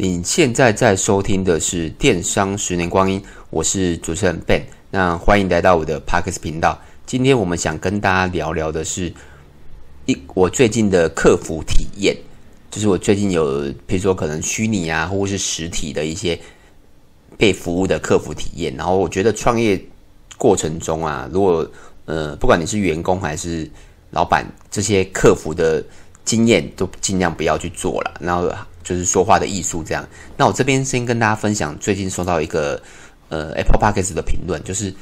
你现在在收听的是《电商十年光阴》，我是主持人 Ben，那欢迎来到我的 Podcast 频道。今天我们想跟大家聊聊的是一我最近的客服体验，就是我最近有，比如说可能虚拟啊，或者是实体的一些被服务的客服体验。然后我觉得创业过程中啊，如果呃不管你是员工还是老板，这些客服的经验都尽量不要去做了。然后。就是说话的艺术，这样。那我这边先跟大家分享，最近收到一个呃 Apple Podcast 的评论，就是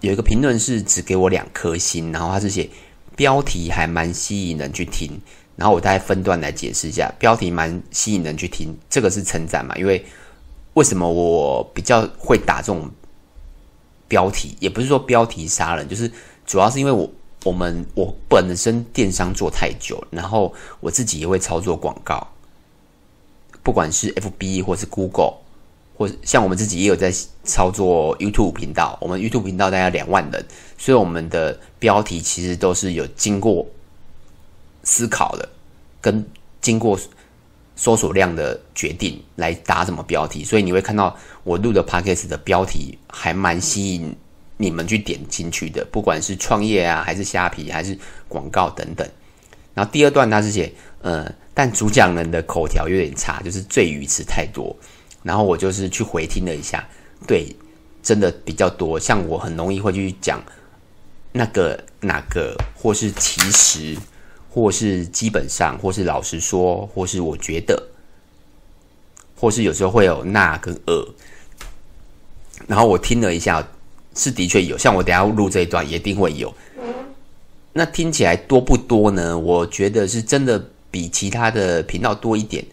有一个评论是只给我两颗星，然后他是写标题还蛮吸引人去听，然后我大概分段来解释一下，标题蛮吸引人去听，这个是称赞嘛？因为为什么我比较会打这种标题，也不是说标题杀人，就是主要是因为我。我们我本身电商做太久，然后我自己也会操作广告，不管是 FB 或是 Google，或像我们自己也有在操作 YouTube 频道。我们 YouTube 频道大概两万人，所以我们的标题其实都是有经过思考的，跟经过搜索量的决定来打什么标题。所以你会看到我录的 Podcast 的标题还蛮吸引。你们去点进去的，不管是创业啊，还是虾皮，还是广告等等。然后第二段他是写，呃，但主讲人的口条有点差，就是赘语词太多。然后我就是去回听了一下，对，真的比较多。像我很容易会去讲那个、哪个，或是其实，或是基本上，或是老实说，或是我觉得，或是有时候会有那跟呃。然后我听了一下。是的确有，像我等下录这一段，一定会有。那听起来多不多呢？我觉得是真的比其他的频道多一点。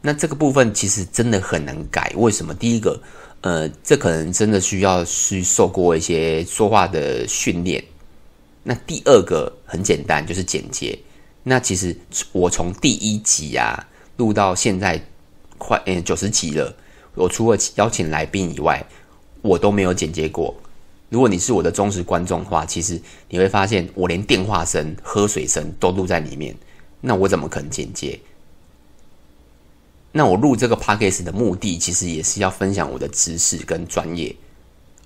那这个部分其实真的很难改。为什么？第一个，呃，这可能真的需要去受过一些说话的训练。那第二个很简单，就是剪接。那其实我从第一集啊录到现在快嗯九十集了，我除了邀请来宾以外。我都没有剪接过。如果你是我的忠实观众的话，其实你会发现我连电话声、喝水声都录在里面。那我怎么可能剪接？那我录这个 podcast 的目的，其实也是要分享我的知识跟专业，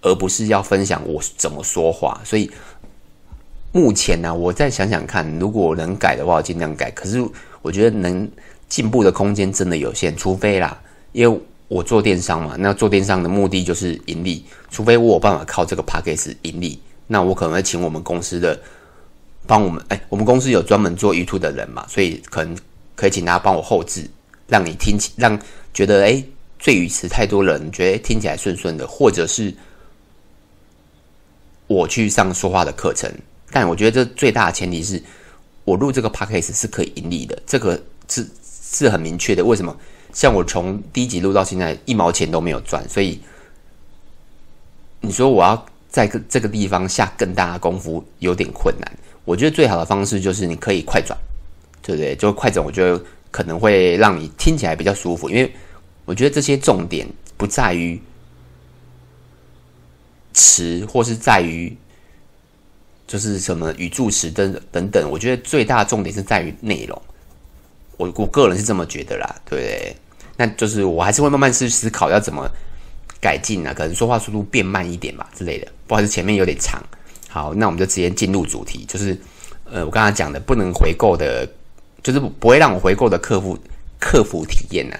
而不是要分享我怎么说话。所以目前呢，我再想想看，如果能改的话，我尽量改。可是我觉得能进步的空间真的有限，除非啦，因为。我做电商嘛，那做电商的目的就是盈利。除非我有办法靠这个 podcast 盈利，那我可能会请我们公司的帮我们。哎，我们公司有专门做 YouTube 的人嘛，所以可能可以请他帮我后置，让你听起，让觉得哎，赘语词太多人觉得听起来顺顺的，或者是我去上说话的课程。但我觉得这最大的前提是我录这个 podcast 是可以盈利的，这个是是很明确的。为什么？像我从第一集录到现在一毛钱都没有赚，所以你说我要在这个地方下更大的功夫有点困难。我觉得最好的方式就是你可以快转，对不对？就快转，我觉得可能会让你听起来比较舒服，因为我觉得这些重点不在于词，或是在于就是什么语助词等等等。我觉得最大的重点是在于内容。我我个人是这么觉得啦，对不对？那就是我还是会慢慢去思考要怎么改进啊，可能说话速度变慢一点吧之类的。不好意思，前面有点长。好，那我们就直接进入主题，就是呃，我刚才讲的不能回购的，就是不会让我回购的客户客服体验呢、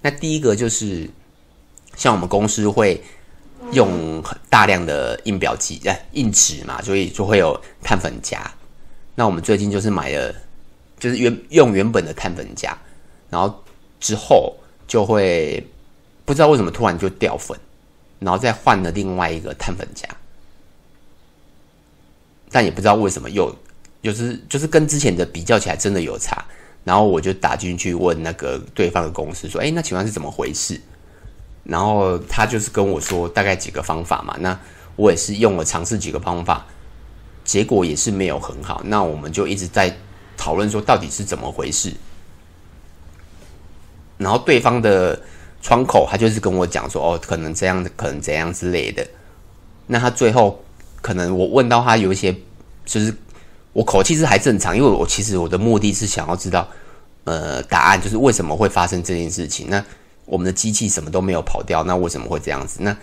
那第一个就是像我们公司会用很大量的印表机、呃、印纸嘛，所以就会有碳粉夹。那我们最近就是买了。就是原用原本的碳粉夹，然后之后就会不知道为什么突然就掉粉，然后再换了另外一个碳粉夹，但也不知道为什么又就是就是跟之前的比较起来真的有差，然后我就打进去问那个对方的公司说：“哎，那请问是怎么回事？”然后他就是跟我说大概几个方法嘛，那我也是用了尝试几个方法，结果也是没有很好，那我们就一直在。讨论说到底是怎么回事，然后对方的窗口他就是跟我讲说哦，可能这样，可能怎样之类的。那他最后可能我问到他有一些，就是我口气是还正常，因为我其实我的目的是想要知道呃答案，就是为什么会发生这件事情？那我们的机器什么都没有跑掉，那为什么会这样子？那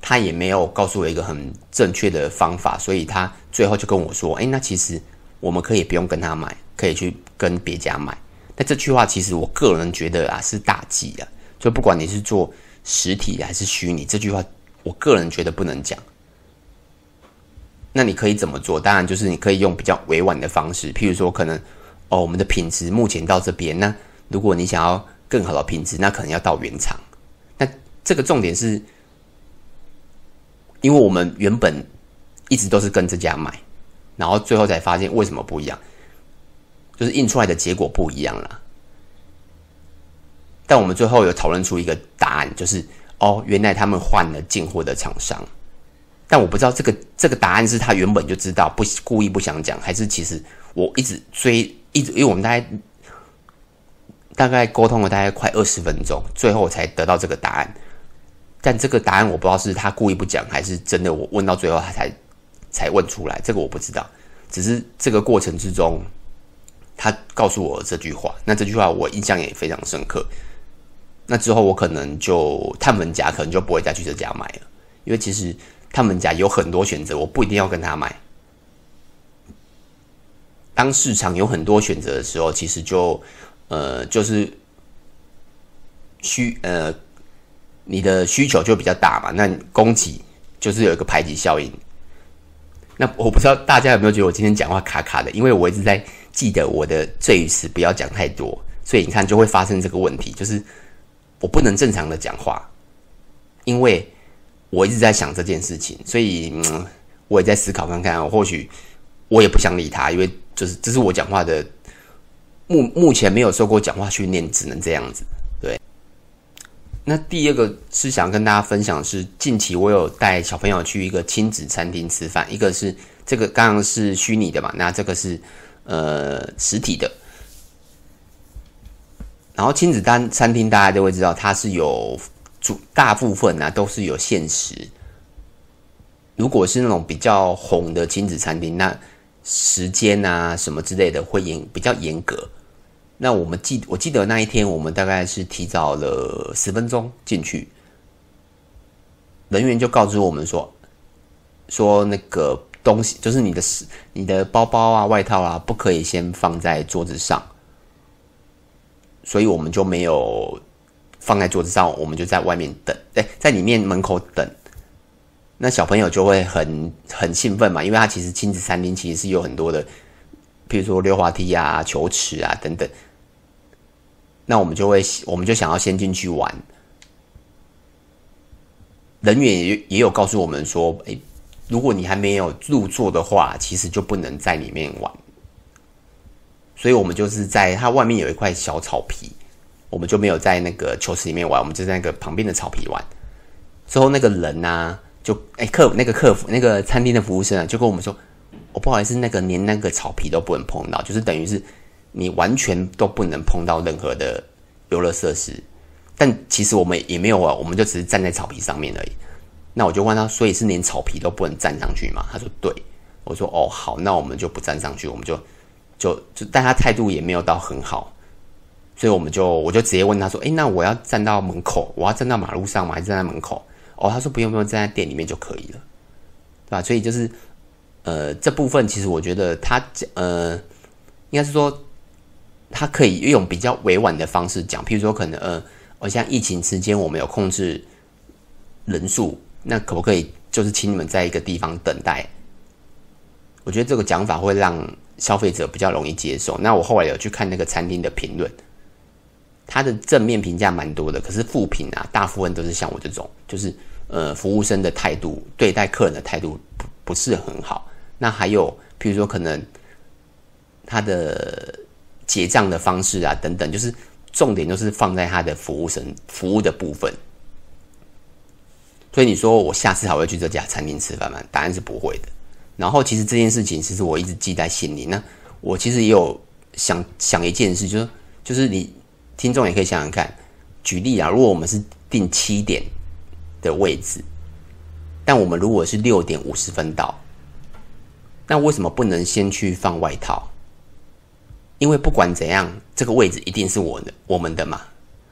他也没有告诉我一个很正确的方法，所以他最后就跟我说：“哎，那其实我们可以不用跟他买，可以去跟别家买。”那这句话其实我个人觉得啊是大忌啊，就不管你是做实体还是虚拟，这句话我个人觉得不能讲。那你可以怎么做？当然就是你可以用比较委婉的方式，譬如说可能哦，我们的品质目前到这边。那如果你想要更好的品质，那可能要到原厂。那这个重点是，因为我们原本一直都是跟这家买，然后最后才发现为什么不一样，就是印出来的结果不一样了。但我们最后有讨论出一个答案，就是哦，原来他们换了进货的厂商。但我不知道这个这个答案是他原本就知道，不故意不想讲，还是其实我一直追，一直因为我们大概大概沟通了大概快二十分钟，最后才得到这个答案。但这个答案我不知道是他故意不讲，还是真的我问到最后他才才问出来，这个我不知道。只是这个过程之中，他告诉我这句话，那这句话我印象也非常深刻。那之后我可能就碳粉夹可能就不会再去这家买了，因为其实。他们家有很多选择，我不一定要跟他买。当市场有很多选择的时候，其实就呃就是需呃你的需求就比较大嘛，那供给就是有一个排挤效应。那我不知道大家有没有觉得我今天讲话卡卡的，因为我一直在记得我的赘语词不要讲太多，所以你看就会发生这个问题，就是我不能正常的讲话，因为。我一直在想这件事情，所以嗯，我也在思考看看。或许我也不想理他，因为就是这是我讲话的目目前没有受过讲话训练，只能这样子。那第二个是想跟大家分享是，近期我有带小朋友去一个亲子餐厅吃饭，一个是这个刚刚是虚拟的嘛，那这个是呃实体的。然后亲子餐餐厅大家都会知道，它是有。主大部分呢、啊、都是有限时，如果是那种比较红的亲子餐厅，那时间啊什么之类的会严比较严格。那我们记我记得那一天我们大概是提早了十分钟进去，人员就告知我们说，说那个东西就是你的你的包包啊外套啊不可以先放在桌子上，所以我们就没有。放在桌子上，我们就在外面等，哎，在里面门口等。那小朋友就会很很兴奋嘛，因为他其实亲子餐厅其实是有很多的，比如说溜滑梯啊、球池啊等等。那我们就会，我们就想要先进去玩。人员也也有告诉我们说，哎，如果你还没有入座的话，其实就不能在里面玩。所以我们就是在它外面有一块小草皮。我们就没有在那个球池里面玩，我们就在那个旁边的草皮玩。之后那个人呢、就哎客那个客服那个餐厅的服务生啊，就跟我们说：“我、不好意思，那个连那个草皮都不能碰到，就是等于是你完全都不能碰到任何的游乐设施。”但其实我们也没有啊，我们就只是站在草皮上面而已。那我就问他：“所以是连草皮都不能站上去吗？”他说：“对。”我说：“哦，好，那我们就不站上去，我们就就就，但他态度也没有到很好。”所以我们就，我就直接问他说：“哎，那我要站到门口，我要站到马路上吗？还是站在门口？”哦，他说：“不用，不用，站在店里面就可以了，对吧？”所以就是，呃，这部分其实我觉得他讲，呃，应该是说，他可以用比较委婉的方式讲，譬如说，可能，呃，我现在疫情期间我们有控制人数，那可不可以就是请你们在一个地方等待？我觉得这个讲法会让消费者比较容易接受。那我后来有去看那个餐厅的评论。他的正面评价蛮多的，可是负评啊，大部分都是像我这种，就是呃，服务生的态度，对待客人的态度不不是很好。那还有，譬如说可能他的结账的方式啊，等等，就是重点都是放在他的服务生服务的部分。所以你说我下次还会去这家餐厅吃饭吗？答案是不会的。然后其实这件事情，其实我一直记在心里。那我其实也有想想一件事，就是就是你。听众也可以想想看，举例啊，如果我们是订七点的位置，但我们如果是六点五十分到，那为什么不能先去放外套？因为不管怎样，这个位置一定是我的，我们的嘛。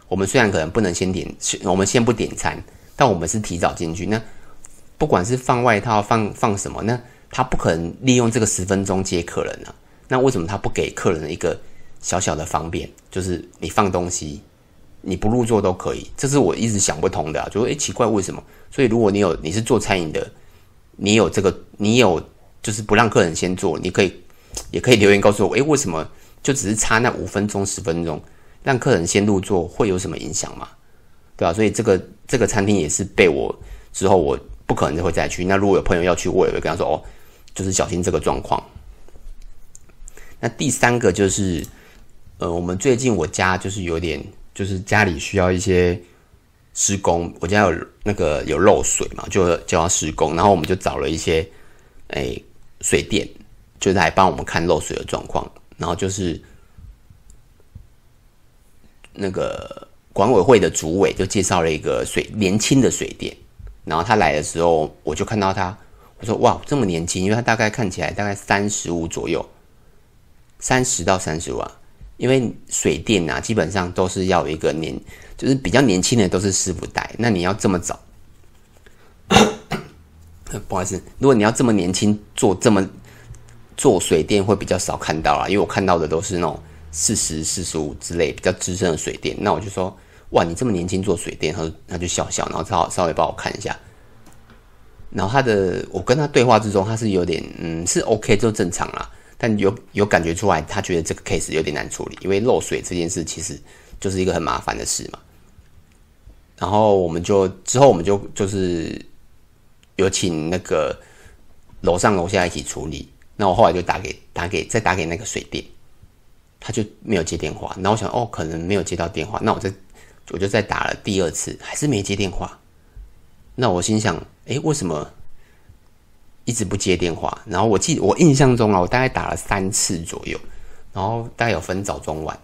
我们虽然可能不能先点，我们先不点餐，但我们是提早进去。那不管是放外套，放放什么，那他不可能利用这个十分钟接客人啊。那为什么他不给客人一个小小的方便，就是你放东西，你不入座都可以？这是我一直想不通的，就说诶，奇怪，为什么？所以如果你有你是做餐饮的，你有这个，你有就是不让客人先坐，你可以也可以留言告诉我，诶，为什么就只是差那五分钟十分钟？让客人先入座会有什么影响吗？对吧、所以这个这个餐厅也是被我之后我不可能就会再去。那如果有朋友要去，我也会跟他说哦，就是小心这个状况。那第三个就是，呃，我们最近我家就是有点，就是家里需要一些施工，我家有那个有漏水嘛，就就要施工，然后我们就找了一些哎水电，就来帮我们看漏水的状况，然后就是。那个管委会的主委就介绍了一个水年轻的水电，然后他来的时候，我就看到他，我说哇，这么年轻，因为他大概看起来大概三十五左右，三十到三十五啊。因为水电啊，基本上都是要一个年，就是比较年轻的都是师傅带。那你要这么早，不好意思，如果你要这么年轻做这么做水电，会比较少看到啊，因为我看到的都是那种。四十四十五之类比较资深的水电，那我就说，哇，你这么年轻做水电，他说他就笑笑，然后稍稍微帮我看一下，然后他的我跟他对话之中，他是有点嗯是 OK 就正常啦，但有有感觉出来，他觉得这个 case 有点难处理，因为漏水这件事其实就是一个很麻烦的事嘛。然后我们就之后我们就就是有请那个楼上楼下一起处理，那我后来就打给打给再打给那个水电。他就没有接电话，然后我想，哦，可能没有接到电话，那我再我就再打了第二次，还是没接电话。那我心想，诶，为什么一直不接电话？然后我记我印象中啊，我大概打了三次左右，然后大概有分早中晚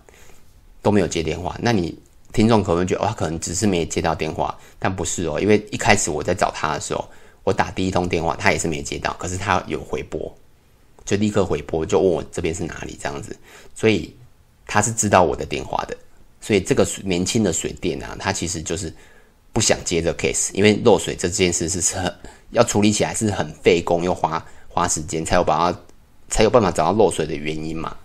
都没有接电话。那你听众可能觉得，哇，可能只是没接到电话，但不是哦，因为一开始我在找他的时候，我打第一通电话，他也是没接到，可是他有回拨。就立刻回拨，就问我这边是哪里这样子，所以他是知道我的电话的，所以这个年轻的水电啊，他其实就是不想接这个 case，因为漏水这件事是很要处理起来是很费工又花花时间，才有把它才有办法找到漏水的原因嘛。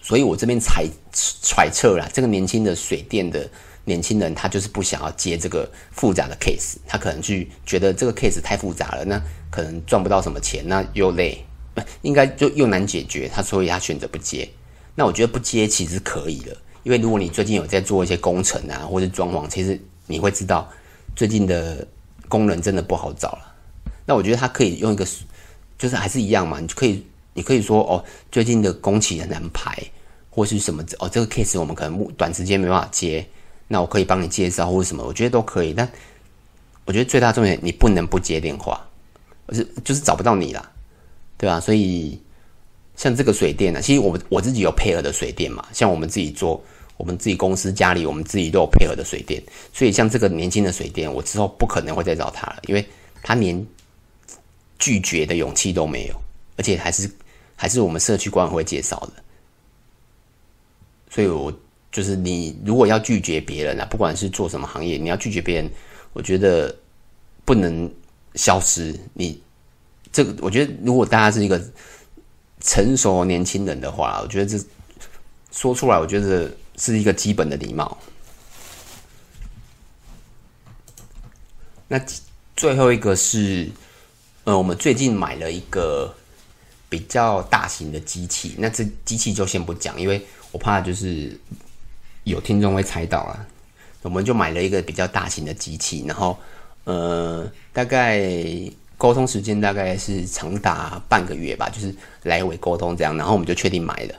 所以我这边猜揣测啦，这个年轻的水电的年轻人，他就是不想要接这个复杂的 case，他可能去觉得这个 case 太复杂了，那。可能赚不到什么钱，那又累，不应该就又难解决。他所以他选择不接。那我觉得不接其实可以的，因为如果你最近有在做一些工程啊，或者装潢，其实你会知道最近的工人真的不好找了。那我觉得他可以用一个，就是还是一样嘛，你就可以，你可以说哦，最近的工期很难排，或是什么哦，这个 case 我们可能短时间没办法接，那我可以帮你介绍或者什么，我觉得都可以。但我觉得最大重点，你不能不接电话。而是，就是找不到你啦，对吧？所以像这个水电呢、其实我我自己有配合的水电嘛，像我们自己做，我们自己公司家里，我们自己都有配合的水电。所以像这个年轻的水电，我之后不可能会再找他了，因为他连拒绝的勇气都没有，而且还是还是我们社区管委会介绍的。所以我就是你如果要拒绝别人啊，不管是做什么行业，你要拒绝别人，我觉得不能。消失，你这个，我觉得如果大家是一个成熟年轻人的话，我觉得这说出来，我觉得是一个基本的礼貌。那最后一个是，呃，我们最近买了一个比较大型的机器，那这机器就先不讲，因为我怕就是有听众会猜到啊。我们就买了一个比较大型的机器，然后。呃，大概沟通时间大概是长达半个月吧，就是来回沟通这样，然后我们就确定买了。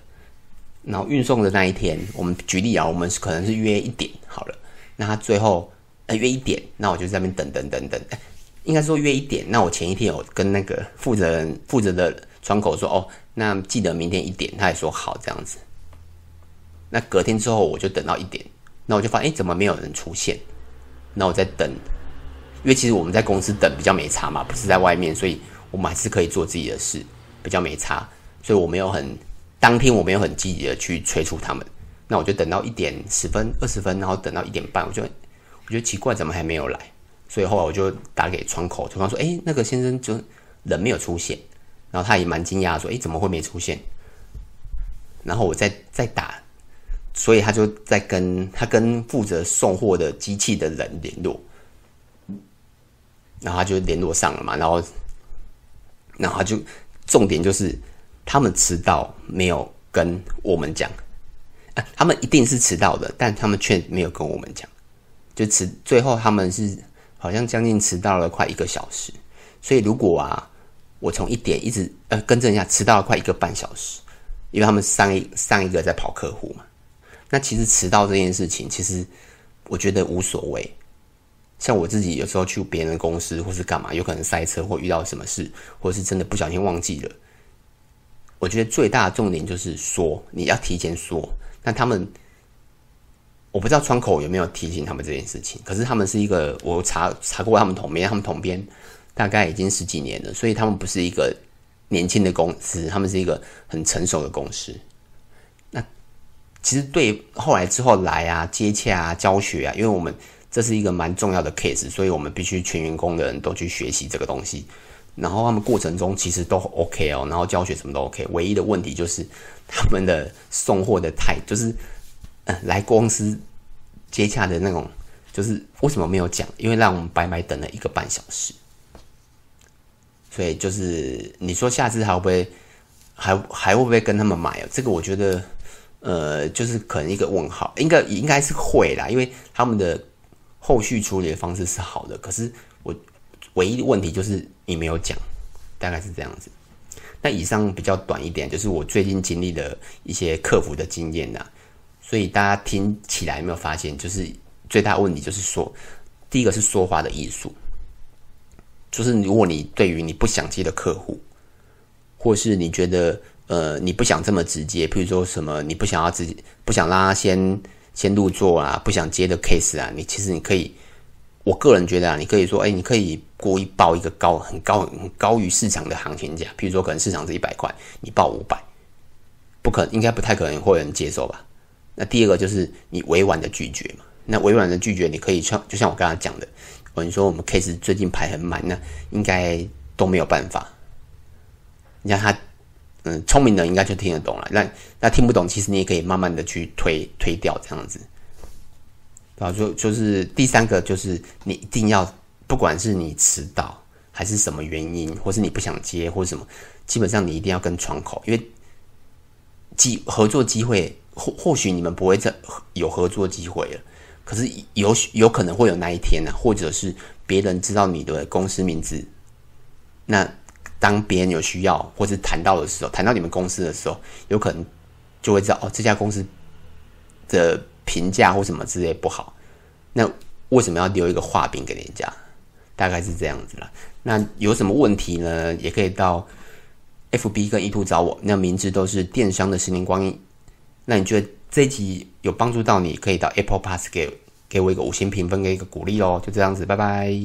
然后运送的那一天，我们举例啊，我们可能是约一点好了。那他最后呃约一点，那我就在那边等等等等。应该说约一点，那我前一天有跟那个负责人负责的窗口说哦，那记得明天一点，他也说好这样子。那隔天之后我就等到一点，那我就发现哎，怎么没有人出现？那我在等。因为其实我们在公司等比较没差嘛，不是在外面，所以我们还是可以做自己的事，比较没差，所以我没有很当天我没有很积极的去催促他们，那我就等到一点十分、二十分，然后等到一点半，我就我觉得奇怪，怎么还没有来？所以后来我就打给窗口，对方说：“哎，那个先生就人没有出现。”然后他也蛮惊讶，说：“哎，怎么会没出现？”然后我再再打，所以他就在跟他跟负责送货的机器的人联络，然后他就联络上了嘛。然后，然后他就重点就是他们迟到没有跟我们讲，啊，他们一定是迟到的，但他们却没有跟我们讲，就迟最后他们是。好像将近迟到了快一个小时，所以如果啊，我从一点一直呃更正一下，迟到了快一个半小时，因为他们上一上一个在跑客户嘛。那其实迟到这件事情，其实我觉得无所谓。像我自己有时候去别人的公司或是干嘛，有可能塞车或遇到什么事，或是真的不小心忘记了。我觉得最大的重点就是说，你要提前说，那他们。我不知道窗口有没有提醒他们这件事情，可是他们是一个，我查查过他们统编，他们统编大概已经十几年了，所以他们不是一个年轻的公司，他们是一个很成熟的公司。其实对后来之后来啊接洽啊教学啊，因为我们这是一个蛮重要的 case，所以我们必须全员工的人都去学习这个东西。然后他们过程中其实都 OK 哦，然后教学什么都 OK，唯一的问题就是他们的送货的态，就是。来公司接洽的那种，就是为什么没有讲？因为让我们白白等了一个半小时。所以就是你说下次还会不会，还还会不会跟他们买？这个我觉得，呃，就是可能一个问号，应该应该是会啦，因为他们的后续处理的方式是好的。可是我唯一的问题就是你没有讲，大概是这样子。那以上比较短一点，就是我最近经历的一些客服的经验呐。所以大家听起来有没有发现，就是最大问题就是说，第一个是说话的艺术，就是如果你对于你不想接的客户，或是你觉得呃你不想这么直接，譬如说什么你不想要直接不想让他先先入座啊，不想接的 case 啊，你其实你可以，我个人觉得啊，你可以说，哎，你可以故意报一个高很高很高于市场的行情价，譬如说可能市场是一百块，你报五百，不可，应该不太可能会有人接受吧。那第二个就是你委婉的拒绝嘛。那委婉的拒绝，你可以像就像我刚刚讲的，哦，你说我们 case 最近排很满，那应该都没有办法。你让他，嗯，聪明的应该就听得懂了。那那听不懂，其实你也可以慢慢的去推推掉这样子。啊，就就是第三个就是你一定要，不管是你迟到还是什么原因，或是你不想接或什么，基本上你一定要跟窗口，因为机合作机会。或或许你们不会再有合作机会了，可是有有可能会有那一天呢、或者是别人知道你的公司名字，那当别人有需要或是谈到的时候，谈到你们公司的时候，有可能就会知道哦，这家公司的评价或什么之类不好，那为什么要留一个画饼给人家？大概是这样子啦。那有什么问题呢？也可以到 FB 跟 E2 找我，那名字都是电商的十年光阴。那你觉得这一集有帮助到你，可以到 Apple Pass 给给我一个五星评分，给一个鼓励哦。就这样子，拜拜。